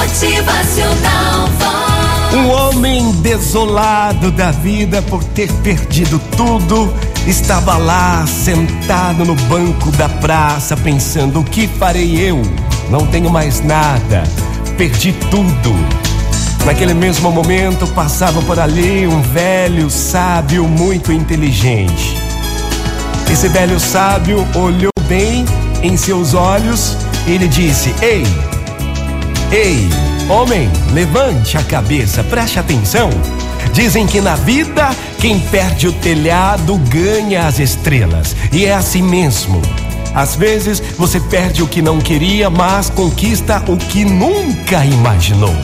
Motivacional Vox. Um homem desolado da vida por ter perdido tudo estava lá sentado no banco da praça pensando: o que farei eu? Não tenho mais nada, perdi tudo. Naquele mesmo momento passava por ali um velho sábio muito inteligente. Esse velho sábio olhou bem em seus olhos e ele disse: Ei, ei, homem, levante a cabeça, preste atenção. Dizem que na vida quem perde o telhado ganha as estrelas, e é assim mesmo. Às vezes você perde o que não queria, mas conquista o que nunca imaginou.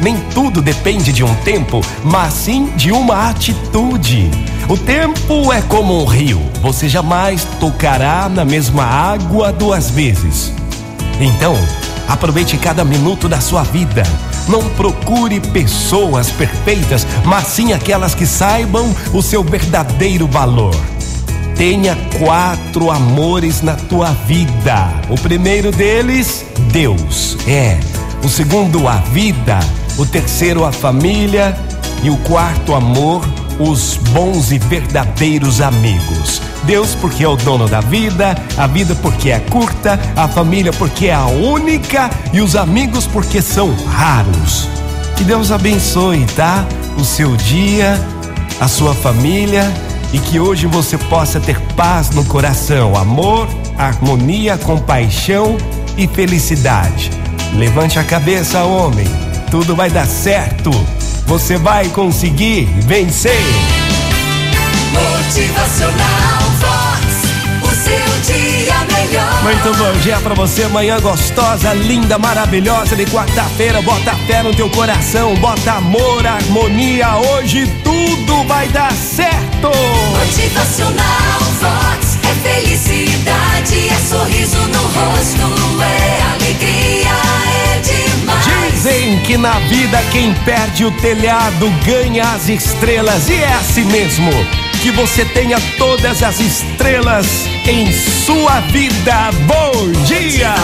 Nem tudo depende de um tempo, mas sim de uma atitude. O tempo é como um rio, você jamais tocará na mesma água duas vezes. Então, aproveite cada minuto da sua vida. Não procure pessoas perfeitas, mas sim aquelas que saibam o seu verdadeiro valor. Tenha quatro amores na tua vida. O primeiro deles, Deus. É. O segundo, a vida. O terceiro, a família. E o quarto, amor, os bons e verdadeiros amigos. Deus, porque é o dono da vida, a vida, porque é curta, a família, porque é a única, e os amigos, porque são raros. Que Deus abençoe, tá? O seu dia, a sua família e que hoje você possa ter paz no coração, amor, harmonia, compaixão e felicidade. Levante a cabeça, homem, tudo vai dar certo. Você vai conseguir vencer. Muito bom dia pra você, manhã gostosa, linda, maravilhosa de quarta-feira. Bota fé no teu coração, bota amor, harmonia. Hoje tudo vai dar certo. Motivacional Vox. É felicidade, é sorriso no rosto, é alegria, é demais. Dizem que na vida quem perde o telhado ganha as estrelas. E é assim mesmo. Que você tenha todas as estrelas em sua vida. Bom dia!